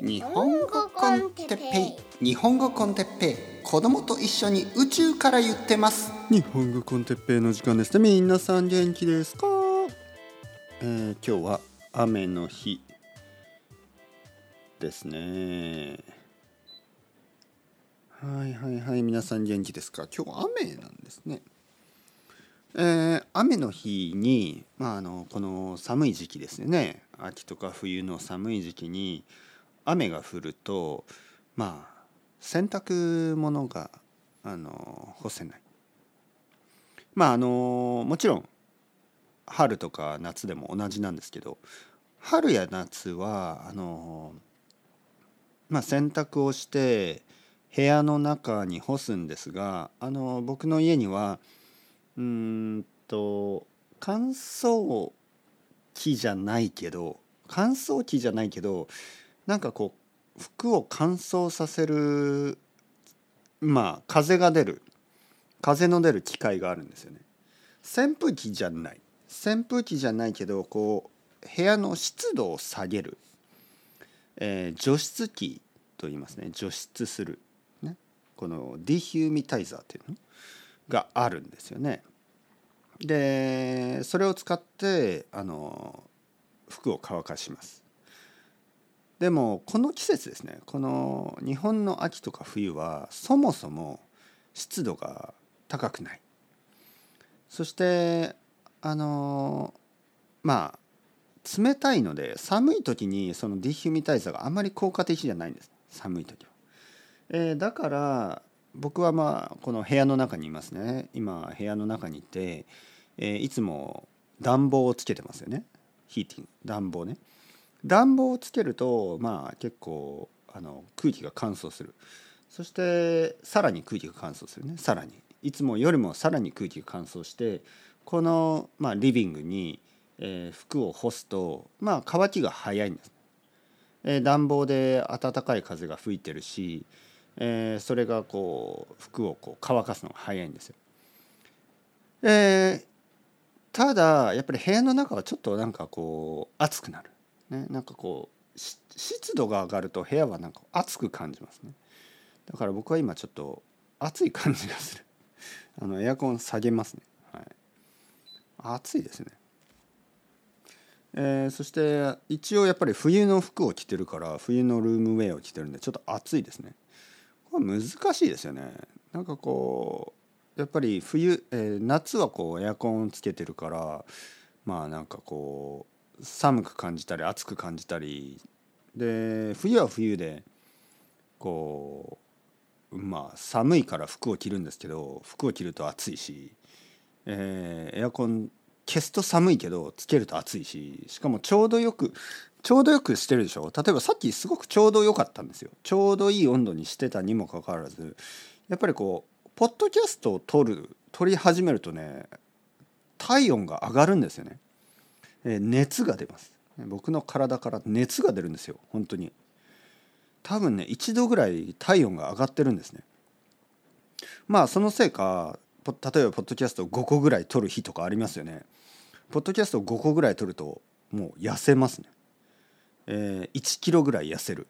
日本語コンテッペイ。日本語コンテッペイ。子供と一緒に宇宙から言ってます。日本語コンテッペイの時間です。ね皆さん元気ですか、えー、今日は雨の日ですね。はいはいはい。皆さん元気ですか？今日雨なんですね。えー、雨の日に、まあ、あのこの寒い時期ですね。秋とか冬の寒い時期に雨が降るとまあ洗濯物があの干せない。まああのもちろん春とか夏でも同じなんですけど春や夏はあのまあ洗濯をして部屋の中に干すんですがあの僕の家にはうんと乾燥機じゃないけど乾燥機じゃないけどなんかこう服を乾燥させるまあ風が出る風の出る機械があるんですよね。扇風機じゃない扇風機じゃないけどこう部屋の湿度を下げる、えー、除湿機と言いますね除湿する、ね、このディヒューミタイザーっていうの？があるんですよね。でそれを使ってあの服を乾かします。でもこの季節ですね。この日本の秋とか冬はそもそも湿度が高くない。そしてあのまあ冷たいので寒い時にそのディヒュミタイザーがあまり効果的じゃないんです。寒い時は。えー、だから僕はまあこの部屋の中にいますね。今部屋の中にいて、えー、いつも暖房をつけてますよね。ヒーティング暖房ね。暖房をつけるとまあ結構あの空気が乾燥するそしてさらに空気が乾燥するねさらにいつもよりもさらに空気が乾燥してこの、まあ、リビングに、えー、服を干すとまあ乾きが早いんです、えー、暖房で暖かい風が吹いてるし、えー、それがこう服をこう乾かすのが早いんですよ。えー、ただやっぱり部屋の中はちょっとなんかこう暑くなる。ね、なんかこう湿度が上がると部屋はなんか暑く感じますね。だから僕は今ちょっと暑い感じがする。あのエアコン下げますね、はい、暑いですね。えー、そして一応やっぱり冬の服を着てるから冬のルームウェアを着てるんでちょっと暑いですね。これ難しいですよね。なんかこうやっぱり冬、えー、夏はこうエアコンつけてるからまあなんかこう寒く感じたり暑く感じたりで冬は冬でこうまあ寒いから服を着るんですけど服を着ると暑いし、えー、エアコン消すと寒いけどつけると暑いししかもちょうどよくちょうどよくしてるでしょ？例えばさっきすごくちょうど良かったんですよ。ちょうどいい温度にしてたにもかかわらずやっぱりこうポッドキャストを撮る撮り始めるとね体温が上がるんですよね。熱が出ます。僕の体から熱が出るんですよ。本当に。多分ね1度ぐらい体温が上がってるんですね。まあそのせいか例えばポッドキャスト5個ぐらい取る日とかありますよね。ポッドキャスト5個ぐらい取るともう痩せますね。えー、1キロぐらい痩せる。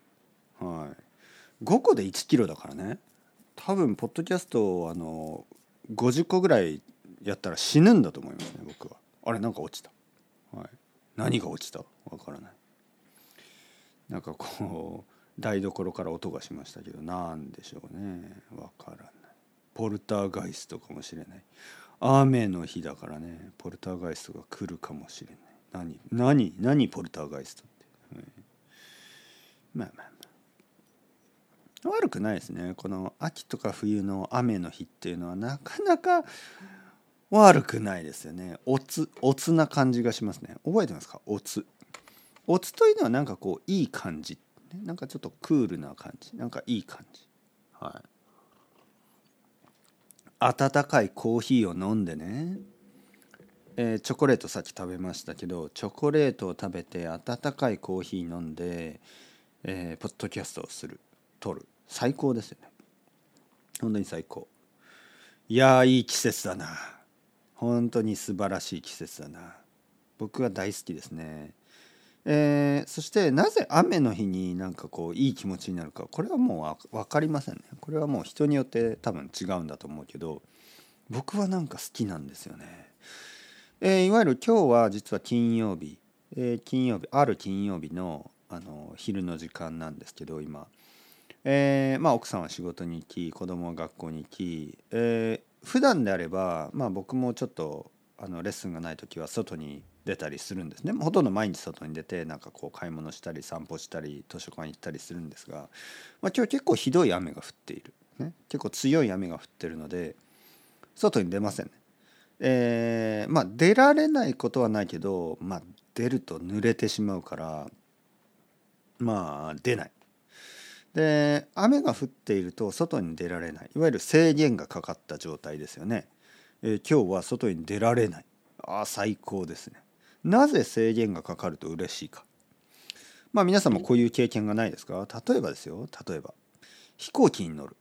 はい。5個で1キロだからね。多分ポッドキャストあの50個ぐらいやったら死ぬんだと思いますね僕は。あれなんか落ちた。はい、何が落ちた？わからない。なんかこう台所から音がしましたけど何でしょうね。わからない。ポルターガイストかもしれない。雨の日だからね。ポルターガイストが来るかもしれない。何何何ポルターガイストって、はい、まあまあまあ。悪くないですね。この秋とか冬の雨の日っていうのはなかなか悪くないですよね。おつおつな感じがしますね。覚えてますか？おつ。おつというのはなんかこういい感じ。なんかちょっとクールな感じ。なんかいい感じ。はい。温かいコーヒーを飲んでね、えー、チョコレートさっき食べましたけどチョコレートを食べて温かいコーヒー飲んで、えー、ポッドキャストをする撮る。最高ですよね。本当に最高。いやいい季節だな。本当に素晴らしい季節だな。僕は大好きですね、えー、そしてなぜ雨の日になんかこういい気持ちになるか。これはもう分かりませんね。これはもう人によって多分違うんだと思うけど僕はなんか好きなんですよね、えー、いわゆる今日は実は金曜日、えー、金曜日ある金曜日のあの昼の時間なんですけど今、えー、まあ奥さんは仕事に行き子供は学校に行き、え、普段であればまあ僕もちょっとあのレッスンがない時は外に出たりするんですねほとんど毎日外に出てなんかこう買い物したり散歩したり図書館行ったりするんですが、まあ、今日結構ひどい雨が降っている、ね、結構強い雨が降ってるので外に出ませんね。えー、まあ出られないことはないけど、まあ、出ると濡れてしまうからまあ出ない。で雨が降っていると外に出られない。いわゆる制限がかかった状態ですよね。えー、今日は外に出られない。あ最高ですね。なぜ制限がかかると嬉しいか。まあ皆さんもこういう経験がないですか？例えばですよ。例えば飛行機に乗る。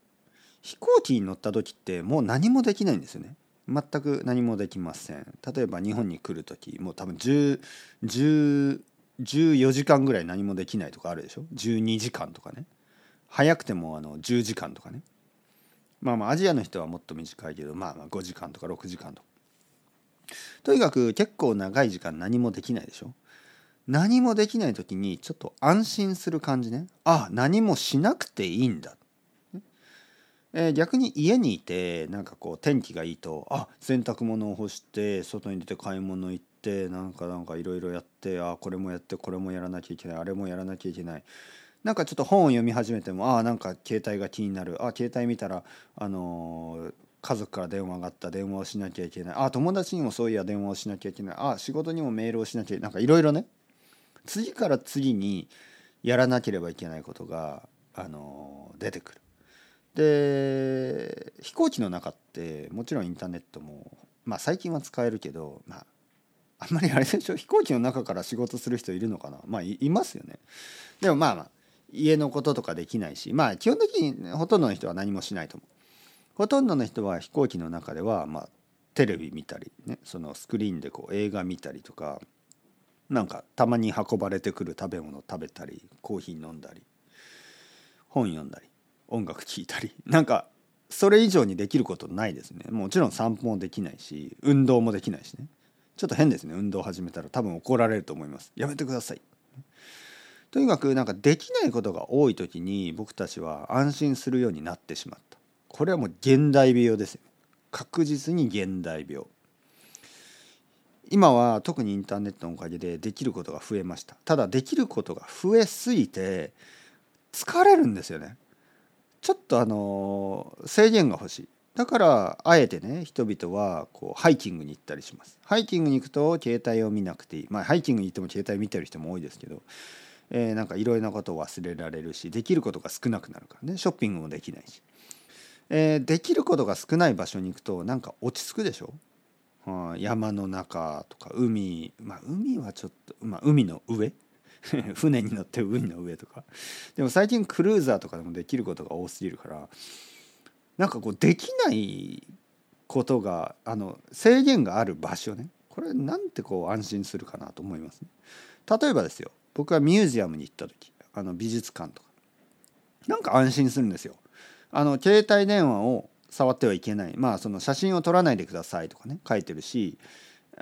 飛行機に乗った時ってもう何もできないんですよね。全く何もできません。例えば日本に来る時もう多分10 10 14時間ぐらい何もできないとかあるでしょ？12時間とかね早くてもあの10時間とかね。まあまあアジアの人はもっと短いけどまあまあ5時間とか6時間とか。とにかく結構長い時間何もできないでしょ。何もできない時にちょっと安心する感じね。あ何もしなくていいんだ、えー、逆に家にいてなんかこう天気がいいとあ洗濯物を干して外に出て買い物行ってなんかなんかいろいろやってあこれもやってこれもやらなきゃいけないあれもやらなきゃいけない。なんかちょっと本を読み始めてもあなんか携帯が気になる。あ携帯見たらあのー家族から電話があった。電話をしなきゃいけない。あ友達にもそういや電話をしなきゃいけない。あ仕事にもメールをしなきゃいけない。なんかいろいろね。次から次にやらなければいけないことが、あの出てくる。で飛行機の中ってもちろんインターネットもまあ最近は使えるけどまああんまりあれでしょ。飛行機の中から仕事する人いるのかな。まあいますよね。でもまあまあ家のこととかできないしまあ基本的にほとんどの人は何もしないと思う。ほとんどの人は飛行機の中では、まあ、テレビ見たり、ね、そのスクリーンでこう映画見たりとかなんかたまに運ばれてくる食べ物食べたりコーヒー飲んだり本読んだり音楽聴いたり なんかそれ以上にできることないですね。もちろん散歩もできないし運動もできないしね。ちょっと変ですね。運動始めたら多分怒られると思います。やめてください。とにかくなんかできないことが多い時に僕たちは安心するようになってしまった。これはもう現代病です確実に現代病。今は特にインターネットのおかげでできることが増えました。ただできることが増えすぎて疲れるんですよね。ちょっとあの制限が欲しい。だからあえてね人々はこうハイキングに行ったりします。ハイキングに行くと携帯を見なくていい。まあハイキングに行っても携帯見てる人も多いですけど、えー、なんかいろいろなことを忘れられるしできることが少なくなるからね。ショッピングもできないし。えー、できることが少ない場所に行くとなんか落ち着くでしょ、はあ、山の中とか海。まあ海はちょっと、まあ、海の上？船に乗って海の上とか。でも最近クルーザーとかでもできることが多すぎるからなんかこうできないことがあの制限がある場所ね。これなんてこう安心するかなと思います、ね、例えばですよ。僕はミュージアムに行った時あの美術館とか。なんか安心するんですよ。あの携帯電話を触ってはいけない。まあその写真を撮らないでくださいとかね書いてるし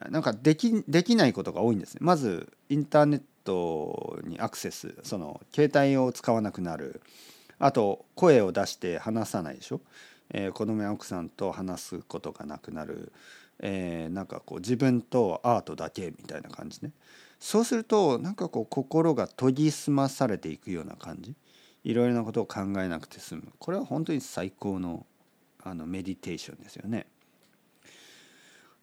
なんかできできないことが多いんですね。まずインターネットにアクセスその携帯を使わなくなる。あと声を出して話さないでしょ、えー、子供や奥さんと話すことがなくなる、えー、なんかこう自分とアートだけみたいな感じね。そうするとなんかこう心が研ぎ澄まされていくような感じいろいろなことを考えなくて済むこれは本当に最高のあのメディテーションですよね。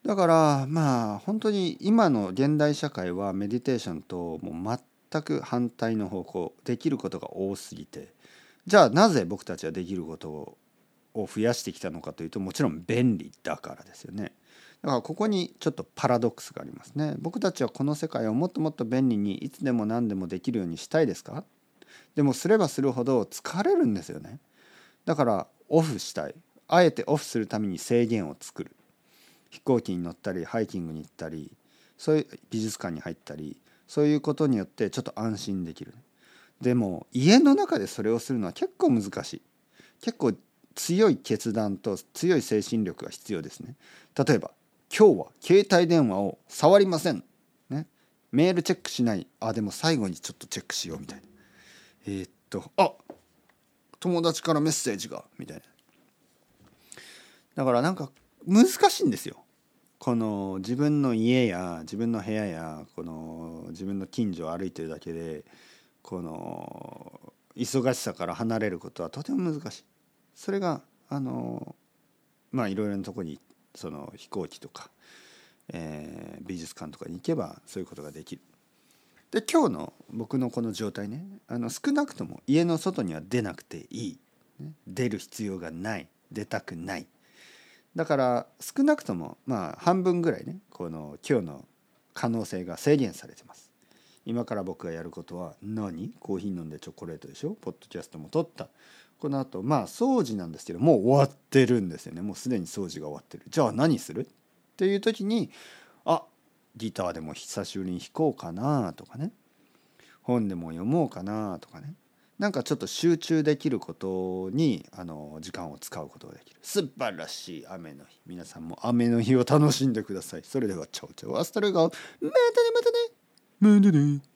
だからまあ本当に今の現代社会はメディテーションともう全く反対の方向できることが多すぎてじゃあなぜ僕たちはできることを増やしてきたのかというともちろん便利だからですよね。だからここにちょっとパラドックスがありますね。僕たちはこの世界をもっともっと便利にいつでも何でもできるようにしたいですか？でもすればするほど疲れるんですよね。だからオフしたい。あえてオフするために制限を作る。飛行機に乗ったりハイキングに行ったりそういう美術館に入ったりそういうことによってちょっと安心できる。でも家の中でそれをするのは結構難しい。結構強い決断と強い精神力が必要ですね。例えば今日は携帯電話を触りません、ね、メールチェックしない。あでも最後にちょっとチェックしようみたいな。えー、っとあ友達からメッセージがみたいな。だからなんか難しいんですよ。この自分の家や自分の部屋やこの自分の近所を歩いてるだけでこの忙しさから離れることはとても難しい。それがあのまあいろいろなとこに行っその飛行機とか、えー、美術館とかに行けばそういうことができる。で今日の僕のこの状態ねあの少なくとも家の外には出なくていい、出る必要がない。出たくない。だから少なくともまあ半分ぐらいねこの今日の可能性が制限されてます。今から僕がやることは何？コーヒー飲んでチョコレートでしょ？ポッドキャストも撮った。この後まあ掃除なんですけどもう終わってるんですよね。もうすでに掃除が終わってる。じゃあ何する？っていう時にあギターでも久しぶりに弾こうかなとかね。本でも読もうかなとかね。なんかちょっと集中できることにあの時間を使うことができる。素晴らしい雨の日。皆さんも雨の日を楽しんでください。それではチャオチャオアストレガまたねまたね。またね。